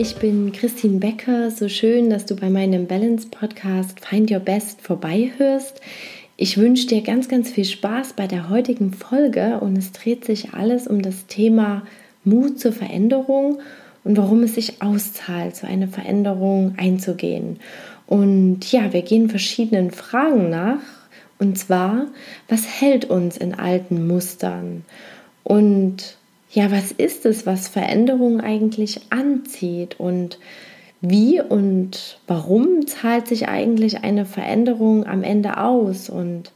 ich bin Christine Becker. So schön, dass du bei meinem Balance Podcast Find Your Best vorbeihörst. Ich wünsche dir ganz, ganz viel Spaß bei der heutigen Folge und es dreht sich alles um das Thema Mut zur Veränderung und warum es sich auszahlt, so eine Veränderung einzugehen. Und ja, wir gehen verschiedenen Fragen nach. Und zwar, was hält uns in alten Mustern? Und ja, was ist es, was Veränderung eigentlich anzieht? Und wie und warum zahlt sich eigentlich eine Veränderung am Ende aus und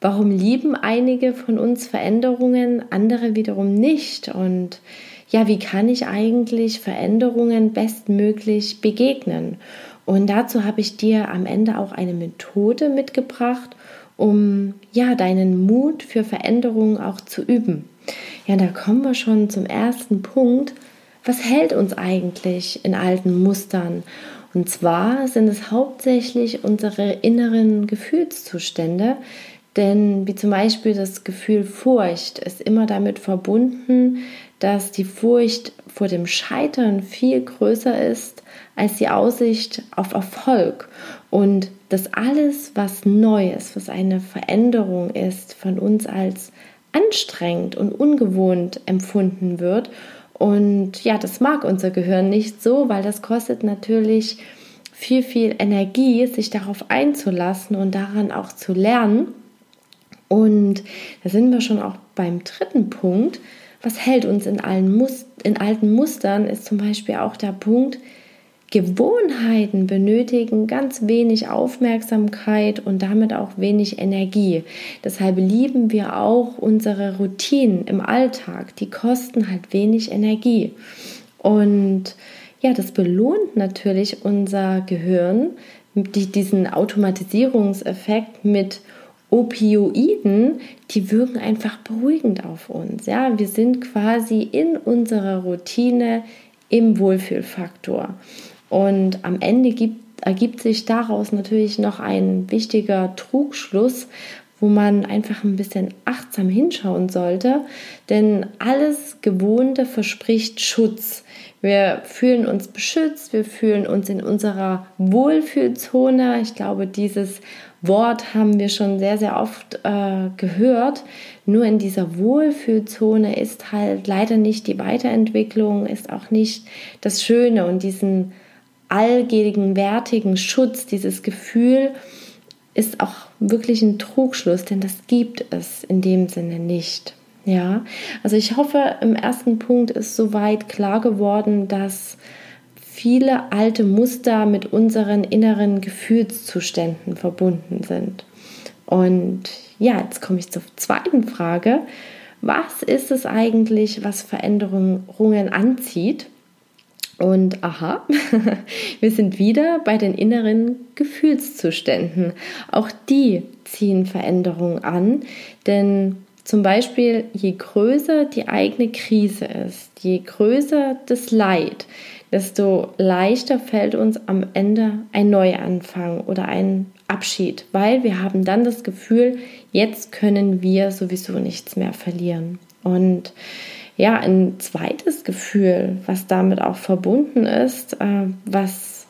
warum lieben einige von uns Veränderungen, andere wiederum nicht und ja, wie kann ich eigentlich Veränderungen bestmöglich begegnen? Und dazu habe ich dir am Ende auch eine Methode mitgebracht, um ja deinen Mut für Veränderungen auch zu üben. Ja, da kommen wir schon zum ersten Punkt, was hält uns eigentlich in alten Mustern? Und zwar sind es hauptsächlich unsere inneren Gefühlszustände, denn wie zum Beispiel das Gefühl Furcht ist immer damit verbunden, dass die Furcht vor dem Scheitern viel größer ist als die Aussicht auf Erfolg und dass alles, was neu ist, was eine Veränderung ist, von uns als anstrengend und ungewohnt empfunden wird und ja, das mag unser Gehirn nicht so, weil das kostet natürlich viel, viel Energie, sich darauf einzulassen und daran auch zu lernen. Und da sind wir schon auch beim dritten Punkt. Was hält uns in, allen Must in alten Mustern, ist zum Beispiel auch der Punkt, Gewohnheiten benötigen ganz wenig Aufmerksamkeit und damit auch wenig Energie. Deshalb lieben wir auch unsere Routinen im Alltag. Die kosten halt wenig Energie. Und ja, das belohnt natürlich unser Gehirn, diesen Automatisierungseffekt mit Opioiden, die wirken einfach beruhigend auf uns. Ja, wir sind quasi in unserer Routine im Wohlfühlfaktor. Und am Ende gibt, ergibt sich daraus natürlich noch ein wichtiger Trugschluss, wo man einfach ein bisschen achtsam hinschauen sollte, denn alles Gewohnte verspricht Schutz. Wir fühlen uns beschützt, wir fühlen uns in unserer Wohlfühlzone. Ich glaube, dieses Wort haben wir schon sehr, sehr oft äh, gehört. Nur in dieser Wohlfühlzone ist halt leider nicht die Weiterentwicklung, ist auch nicht das Schöne und diesen allgegenwärtigen Schutz, dieses Gefühl ist auch wirklich ein Trugschluss, denn das gibt es in dem Sinne nicht. Ja, also ich hoffe, im ersten Punkt ist soweit klar geworden, dass viele alte Muster mit unseren inneren Gefühlszuständen verbunden sind. Und ja, jetzt komme ich zur zweiten Frage. Was ist es eigentlich, was Veränderungen anzieht? Und aha, wir sind wieder bei den inneren Gefühlszuständen. Auch die ziehen Veränderungen an, denn zum Beispiel, je größer die eigene Krise ist, je größer das Leid, desto leichter fällt uns am Ende ein Neuanfang oder ein Abschied, weil wir haben dann das Gefühl, jetzt können wir sowieso nichts mehr verlieren. Und ja, ein zweites Gefühl, was damit auch verbunden ist, äh, was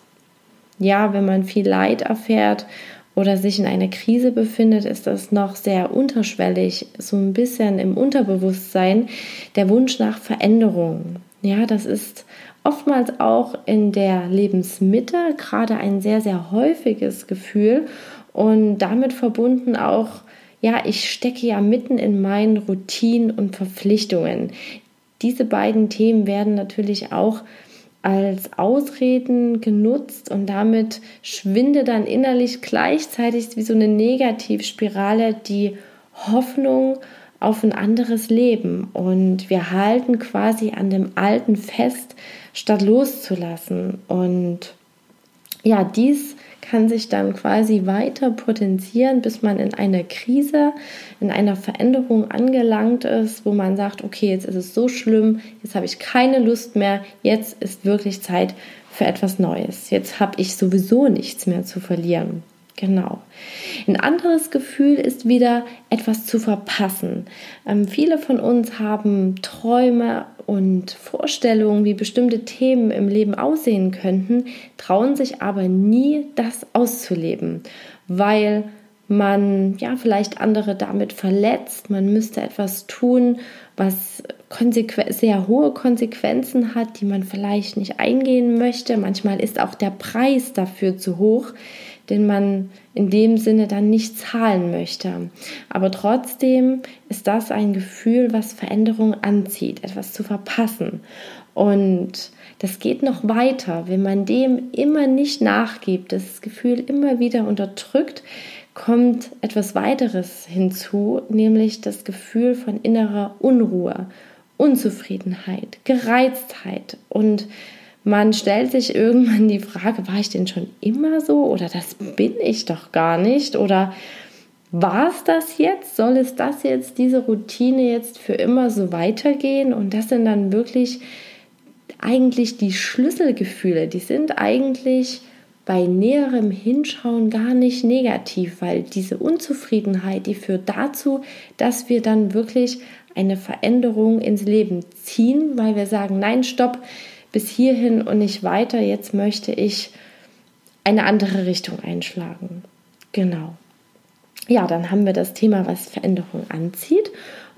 ja, wenn man viel Leid erfährt oder sich in einer Krise befindet, ist das noch sehr unterschwellig, so ein bisschen im Unterbewusstsein, der Wunsch nach Veränderung. Ja, das ist oftmals auch in der Lebensmitte gerade ein sehr, sehr häufiges Gefühl und damit verbunden auch ja, ich stecke ja mitten in meinen Routinen und Verpflichtungen. Diese beiden Themen werden natürlich auch als Ausreden genutzt und damit schwindet dann innerlich gleichzeitig wie so eine Negativspirale die Hoffnung auf ein anderes Leben und wir halten quasi an dem Alten fest, statt loszulassen. Und ja, dies kann sich dann quasi weiter potenzieren, bis man in einer Krise, in einer Veränderung angelangt ist, wo man sagt, okay, jetzt ist es so schlimm, jetzt habe ich keine Lust mehr, jetzt ist wirklich Zeit für etwas Neues. Jetzt habe ich sowieso nichts mehr zu verlieren. Genau. Ein anderes Gefühl ist wieder etwas zu verpassen. Ähm, viele von uns haben Träume und Vorstellungen, wie bestimmte Themen im Leben aussehen könnten, trauen sich aber nie, das auszuleben, weil man ja vielleicht andere damit verletzt, man müsste etwas tun, was sehr hohe Konsequenzen hat, die man vielleicht nicht eingehen möchte. Manchmal ist auch der Preis dafür zu hoch, den man in dem Sinne dann nicht zahlen möchte. Aber trotzdem ist das ein Gefühl, was Veränderung anzieht, etwas zu verpassen. Und das geht noch weiter, wenn man dem immer nicht nachgibt, das Gefühl immer wieder unterdrückt, kommt etwas weiteres hinzu, nämlich das Gefühl von innerer Unruhe, Unzufriedenheit, Gereiztheit und man stellt sich irgendwann die Frage, war ich denn schon immer so oder das bin ich doch gar nicht oder war es das jetzt? Soll es das jetzt, diese Routine jetzt für immer so weitergehen? Und das sind dann wirklich eigentlich die Schlüsselgefühle, die sind eigentlich bei näherem Hinschauen gar nicht negativ, weil diese Unzufriedenheit, die führt dazu, dass wir dann wirklich eine Veränderung ins Leben ziehen, weil wir sagen, nein, stopp, bis hierhin und nicht weiter, jetzt möchte ich eine andere Richtung einschlagen. Genau. Ja, dann haben wir das Thema, was Veränderung anzieht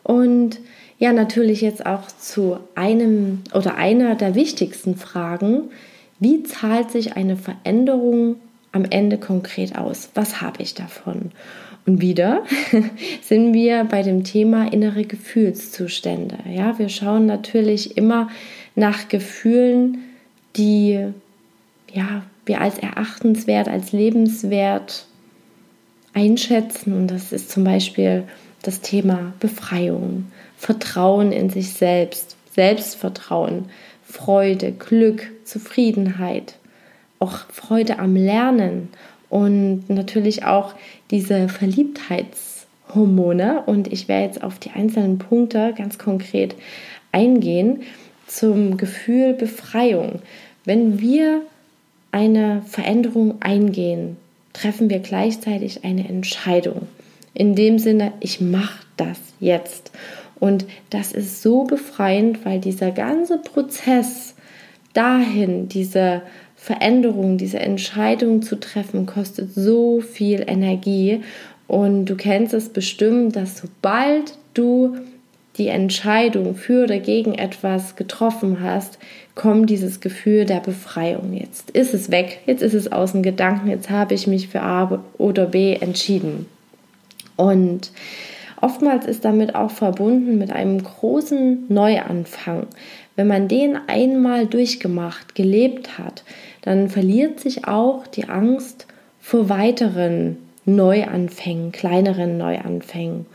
und ja, natürlich jetzt auch zu einem oder einer der wichtigsten Fragen, wie zahlt sich eine Veränderung am Ende konkret aus? Was habe ich davon? Und wieder sind wir bei dem Thema innere Gefühlszustände. Ja, wir schauen natürlich immer nach Gefühlen, die ja, wir als erachtenswert, als lebenswert einschätzen. Und das ist zum Beispiel das Thema Befreiung, Vertrauen in sich selbst, Selbstvertrauen, Freude, Glück, Zufriedenheit, auch Freude am Lernen und natürlich auch diese Verliebtheitshormone. Und ich werde jetzt auf die einzelnen Punkte ganz konkret eingehen zum Gefühl Befreiung. Wenn wir eine Veränderung eingehen, treffen wir gleichzeitig eine Entscheidung. In dem Sinne, ich mache das jetzt. Und das ist so befreiend, weil dieser ganze Prozess dahin, diese Veränderung, diese Entscheidung zu treffen, kostet so viel Energie. Und du kennst es bestimmt, dass sobald du die Entscheidung für oder gegen etwas getroffen hast, kommt dieses Gefühl der Befreiung. Jetzt ist es weg, jetzt ist es aus dem Gedanken, jetzt habe ich mich für A oder B entschieden. Und Oftmals ist damit auch verbunden mit einem großen Neuanfang. Wenn man den einmal durchgemacht, gelebt hat, dann verliert sich auch die Angst vor weiteren Neuanfängen, kleineren Neuanfängen.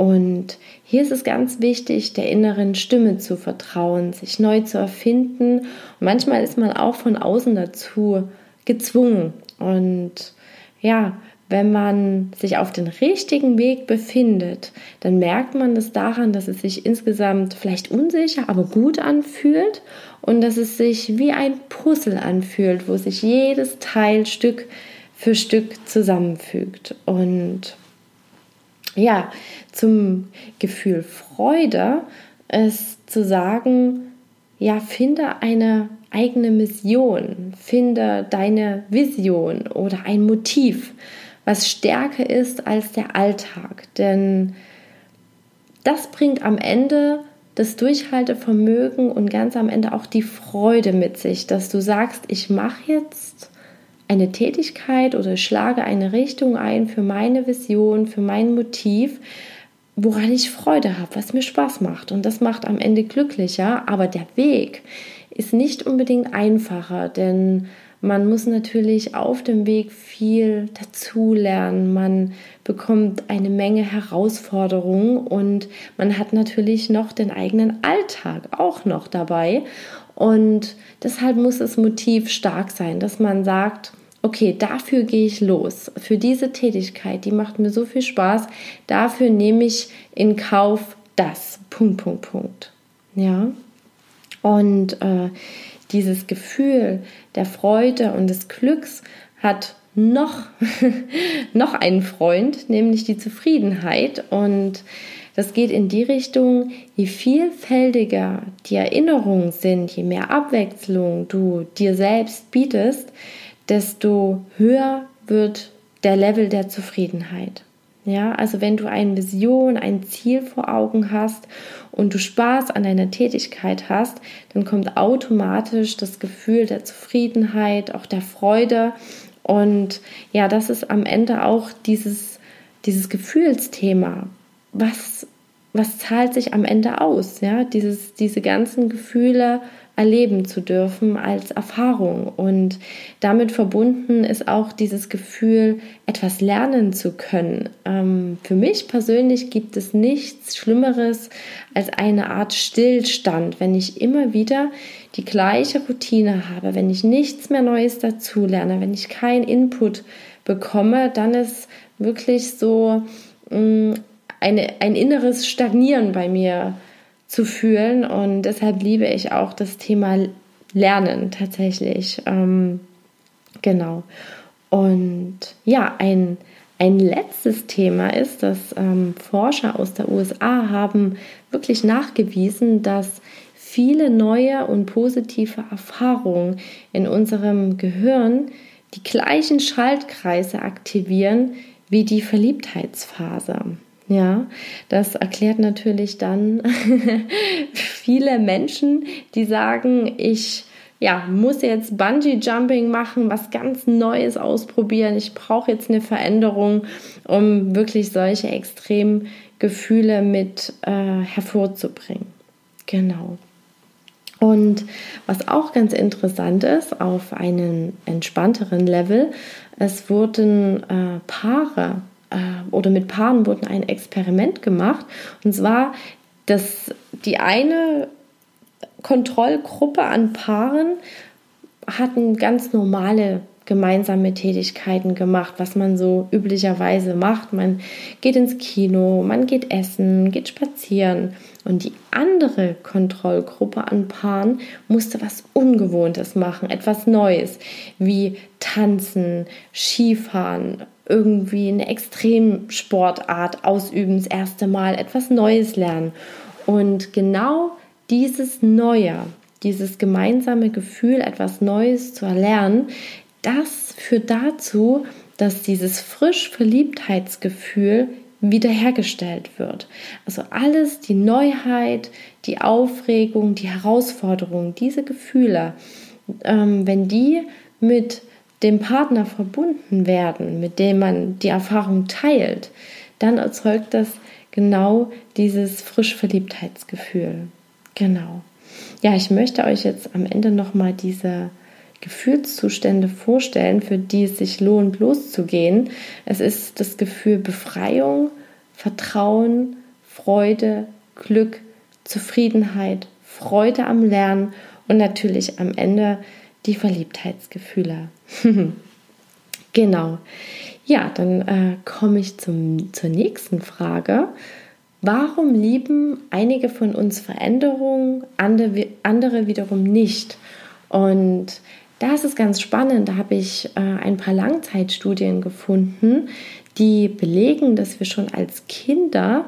Und hier ist es ganz wichtig, der inneren Stimme zu vertrauen, sich neu zu erfinden. Und manchmal ist man auch von außen dazu gezwungen. Und ja, wenn man sich auf den richtigen Weg befindet, dann merkt man das daran, dass es sich insgesamt vielleicht unsicher, aber gut anfühlt und dass es sich wie ein Puzzle anfühlt, wo sich jedes Teil Stück für Stück zusammenfügt. Und ja, zum Gefühl Freude ist zu sagen, ja, finde eine eigene Mission, finde deine Vision oder ein Motiv was stärker ist als der Alltag. Denn das bringt am Ende das Durchhaltevermögen und ganz am Ende auch die Freude mit sich, dass du sagst, ich mache jetzt eine Tätigkeit oder schlage eine Richtung ein für meine Vision, für mein Motiv, woran ich Freude habe, was mir Spaß macht. Und das macht am Ende glücklicher, aber der Weg ist nicht unbedingt einfacher, denn man muss natürlich auf dem Weg viel dazulernen. Man bekommt eine Menge Herausforderungen und man hat natürlich noch den eigenen Alltag auch noch dabei. Und deshalb muss das Motiv stark sein, dass man sagt, okay, dafür gehe ich los. Für diese Tätigkeit, die macht mir so viel Spaß. Dafür nehme ich in Kauf das. Punkt, Punkt, Punkt. Ja. Und äh, dieses Gefühl der Freude und des Glücks hat noch, noch einen Freund, nämlich die Zufriedenheit. Und das geht in die Richtung, je vielfältiger die Erinnerungen sind, je mehr Abwechslung du dir selbst bietest, desto höher wird der Level der Zufriedenheit. Ja, also wenn du eine Vision, ein Ziel vor Augen hast und du Spaß an deiner Tätigkeit hast, dann kommt automatisch das Gefühl der Zufriedenheit, auch der Freude. Und ja, das ist am Ende auch dieses, dieses Gefühlsthema. Was, was zahlt sich am Ende aus? Ja, dieses, diese ganzen Gefühle erleben zu dürfen als Erfahrung. Und damit verbunden ist auch dieses Gefühl, etwas lernen zu können. Ähm, für mich persönlich gibt es nichts Schlimmeres als eine Art Stillstand, wenn ich immer wieder die gleiche Routine habe, wenn ich nichts mehr Neues dazu lerne, wenn ich keinen Input bekomme, dann ist wirklich so mh, mm, eine, ein inneres Stagnieren bei mir zu fühlen. Und deshalb liebe ich auch das Thema Lernen tatsächlich. Ähm, genau. Und ja, ein, ein letztes Thema ist, dass ähm, Forscher aus der USA haben wirklich nachgewiesen, dass viele neue und positive Erfahrungen in unserem Gehirn die gleichen Schaltkreise aktivieren wie die Verliebtheitsphase. Ja, das erklärt natürlich dann viele Menschen, die sagen, ich ja, muss jetzt Bungee Jumping machen, was ganz Neues ausprobieren. Ich brauche jetzt eine Veränderung, um wirklich solche extremen Gefühle mit äh, hervorzubringen. Genau. Und was auch ganz interessant ist, auf einem entspannteren Level, es wurden äh, Paare äh, oder mit Paaren wurde ein Experiment gemacht. Und zwar, dass die eine Kontrollgruppe an Paaren hatten ganz normale gemeinsame Tätigkeiten gemacht, was man so üblicherweise macht. Man geht ins Kino, man geht essen, geht spazieren. Und die andere Kontrollgruppe an Paaren musste was Ungewohntes machen, etwas Neues, wie tanzen, Skifahren, irgendwie eine Extremsportart ausüben, das erste Mal etwas Neues lernen. Und genau dieses Neue, dieses gemeinsame Gefühl, etwas Neues zu erlernen, das führt dazu, dass dieses frisch Verliebtheitsgefühl wiederhergestellt wird. Also alles, die Neuheit, die Aufregung, die Herausforderung, diese Gefühle, ähm, wenn die mit dem Partner verbunden werden, mit dem man die Erfahrung teilt, dann erzeugt das genau dieses Frischverliebtheitsgefühl. Genau. Ja, ich möchte euch jetzt am Ende nochmal diese Gefühlszustände vorstellen, für die es sich lohnt, loszugehen. Es ist das Gefühl Befreiung, Vertrauen, Freude, Glück, Zufriedenheit, Freude am Lernen und natürlich am Ende die Verliebtheitsgefühle. genau. Ja, dann äh, komme ich zum, zur nächsten Frage. Warum lieben einige von uns Veränderungen, andere, andere wiederum nicht? Und da ist ganz spannend, da habe ich äh, ein paar Langzeitstudien gefunden, die belegen, dass wir schon als Kinder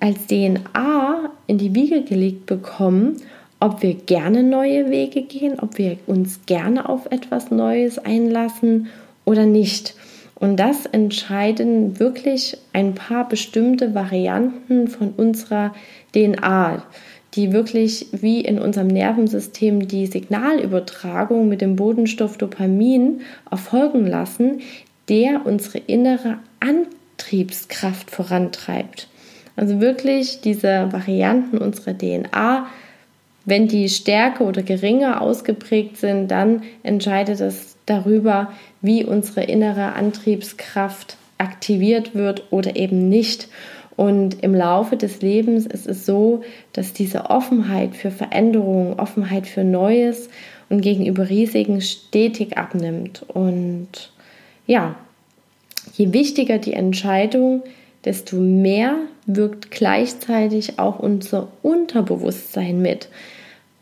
als DNA in die Wiege gelegt bekommen ob wir gerne neue Wege gehen, ob wir uns gerne auf etwas Neues einlassen oder nicht. Und das entscheiden wirklich ein paar bestimmte Varianten von unserer DNA, die wirklich wie in unserem Nervensystem die Signalübertragung mit dem Bodenstoff Dopamin erfolgen lassen, der unsere innere Antriebskraft vorantreibt. Also wirklich diese Varianten unserer DNA wenn die stärker oder geringer ausgeprägt sind, dann entscheidet es darüber, wie unsere innere Antriebskraft aktiviert wird oder eben nicht. Und im Laufe des Lebens ist es so, dass diese Offenheit für Veränderungen, Offenheit für Neues und gegenüber Risiken stetig abnimmt. Und ja, je wichtiger die Entscheidung, desto mehr wirkt gleichzeitig auch unser Unterbewusstsein mit.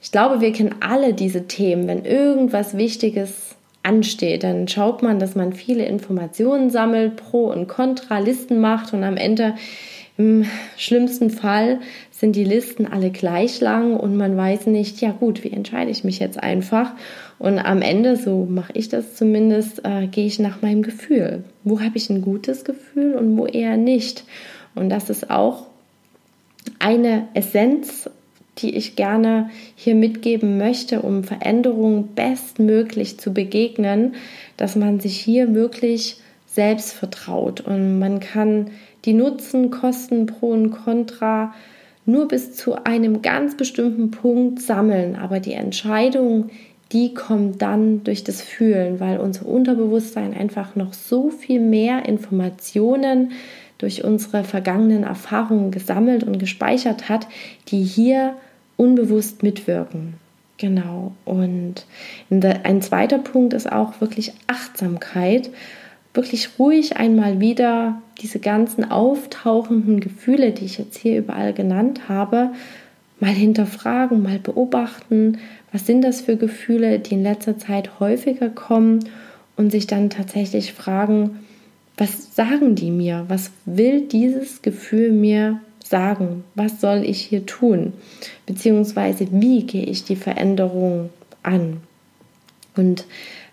Ich glaube, wir kennen alle diese Themen, wenn irgendwas Wichtiges ansteht. Dann schaut man, dass man viele Informationen sammelt, Pro- und Kontra-Listen macht und am Ende im schlimmsten Fall sind die Listen alle gleich lang und man weiß nicht, ja gut, wie entscheide ich mich jetzt einfach? Und am Ende, so mache ich das zumindest, äh, gehe ich nach meinem Gefühl. Wo habe ich ein gutes Gefühl und wo eher nicht? Und das ist auch eine Essenz die ich gerne hier mitgeben möchte, um Veränderungen bestmöglich zu begegnen, dass man sich hier wirklich selbst vertraut. Und man kann die Nutzen, Kosten, Pro und Contra nur bis zu einem ganz bestimmten Punkt sammeln, aber die Entscheidung, die kommt dann durch das Fühlen, weil unser Unterbewusstsein einfach noch so viel mehr Informationen durch unsere vergangenen Erfahrungen gesammelt und gespeichert hat, die hier unbewusst mitwirken. Genau. Und ein zweiter Punkt ist auch wirklich Achtsamkeit. Wirklich ruhig einmal wieder diese ganzen auftauchenden Gefühle, die ich jetzt hier überall genannt habe, mal hinterfragen, mal beobachten. Was sind das für Gefühle, die in letzter Zeit häufiger kommen und sich dann tatsächlich fragen, was sagen die mir? Was will dieses Gefühl mir sagen? Was soll ich hier tun? Beziehungsweise wie gehe ich die Veränderung an? Und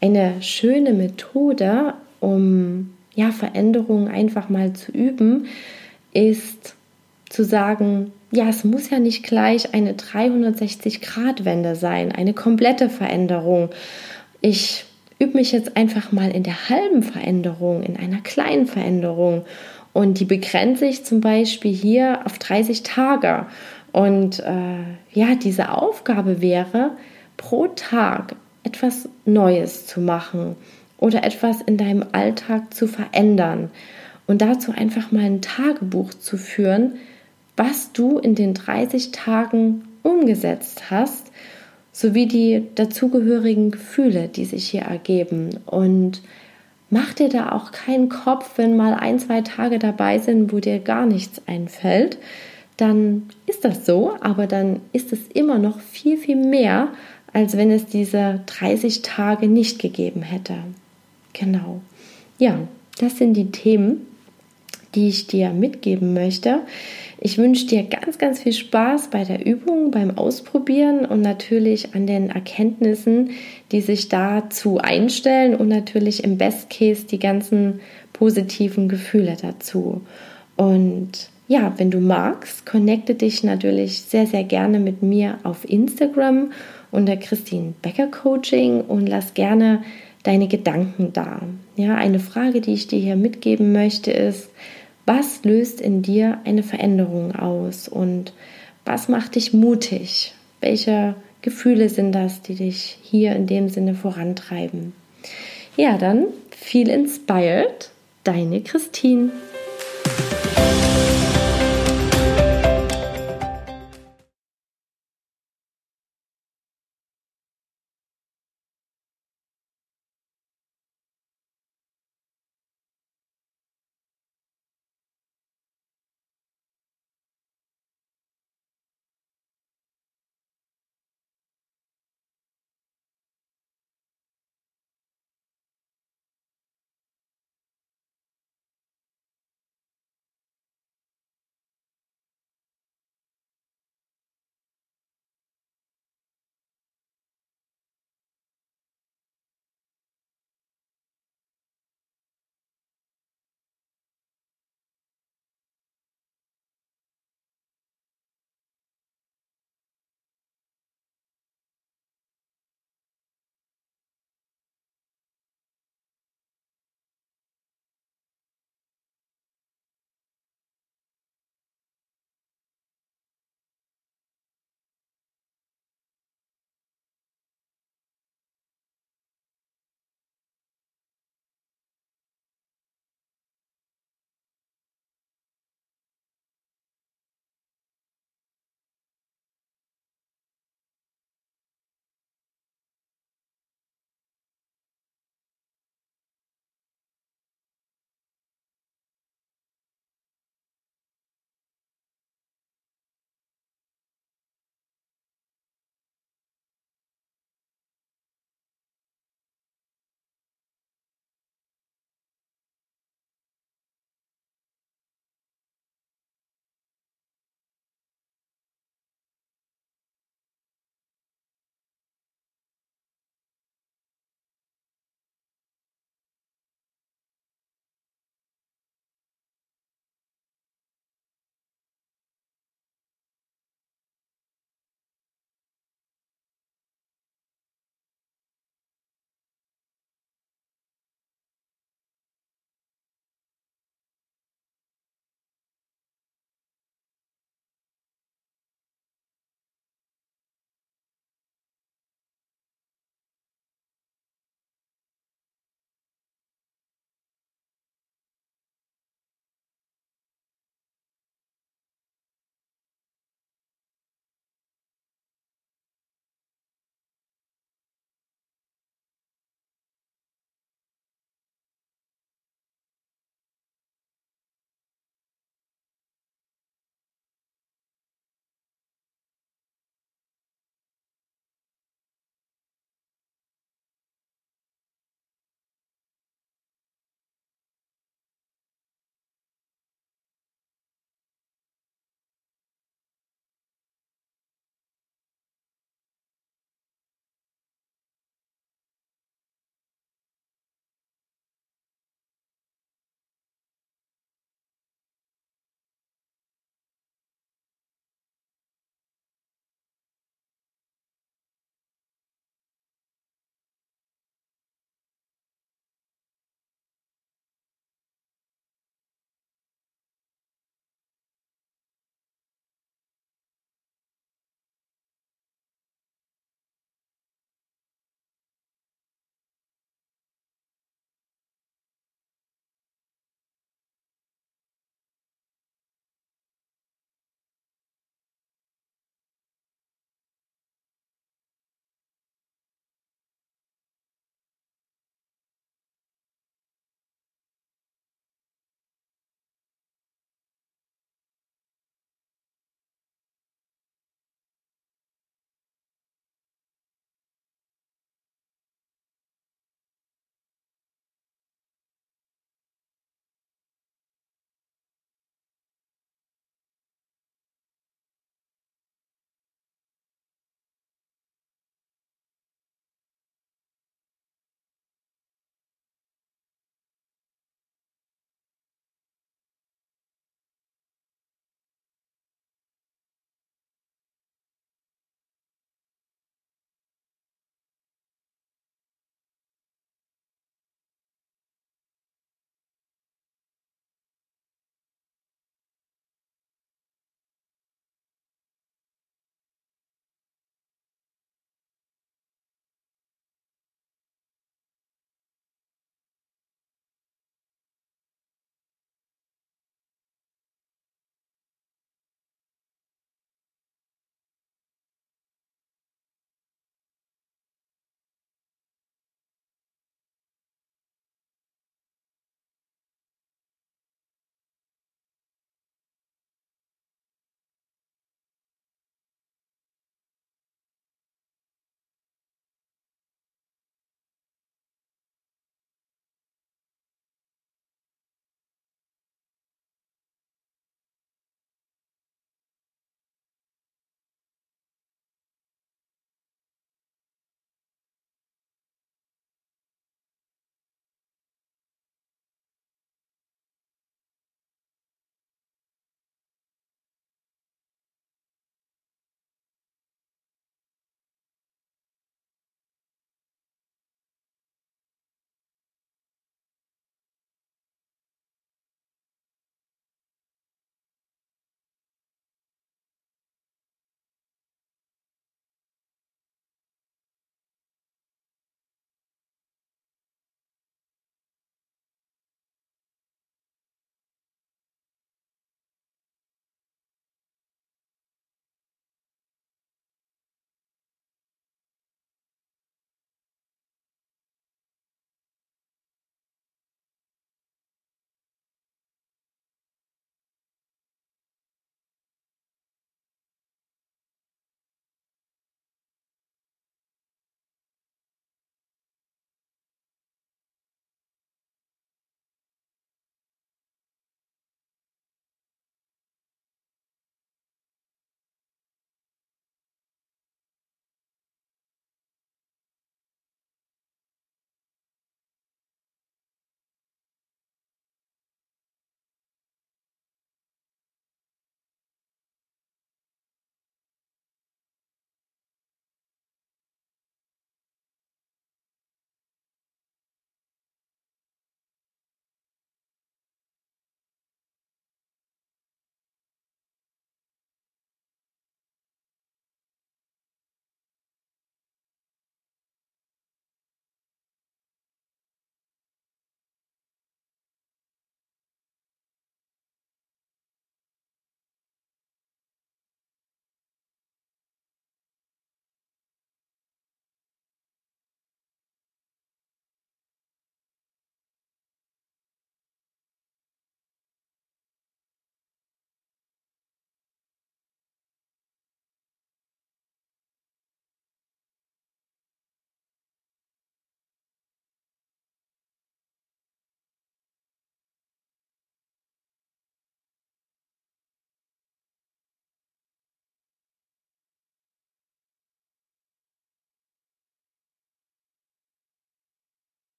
eine schöne Methode, um ja, Veränderungen einfach mal zu üben, ist zu sagen, ja, es muss ja nicht gleich eine 360-Grad-Wende sein, eine komplette Veränderung. Ich übe mich jetzt einfach mal in der halben Veränderung, in einer kleinen Veränderung und die begrenze ich zum Beispiel hier auf 30 Tage. Und äh, ja, diese Aufgabe wäre, pro Tag etwas Neues zu machen oder etwas in deinem Alltag zu verändern. Und dazu einfach mal ein Tagebuch zu führen, was du in den 30 Tagen umgesetzt hast, sowie die dazugehörigen Gefühle, die sich hier ergeben. Und Mach dir da auch keinen Kopf, wenn mal ein, zwei Tage dabei sind, wo dir gar nichts einfällt. Dann ist das so, aber dann ist es immer noch viel, viel mehr, als wenn es diese 30 Tage nicht gegeben hätte. Genau. Ja, das sind die Themen, die ich dir mitgeben möchte. Ich wünsche dir ganz, ganz viel Spaß bei der Übung, beim Ausprobieren und natürlich an den Erkenntnissen, die sich dazu einstellen und natürlich im Best Case die ganzen positiven Gefühle dazu. Und ja, wenn du magst, connecte dich natürlich sehr, sehr gerne mit mir auf Instagram unter Christine Becker Coaching und lass gerne deine Gedanken da. Ja, eine Frage, die ich dir hier mitgeben möchte, ist, was löst in dir eine Veränderung aus und was macht dich mutig? Welche Gefühle sind das, die dich hier in dem Sinne vorantreiben? Ja, dann viel inspired, deine Christine.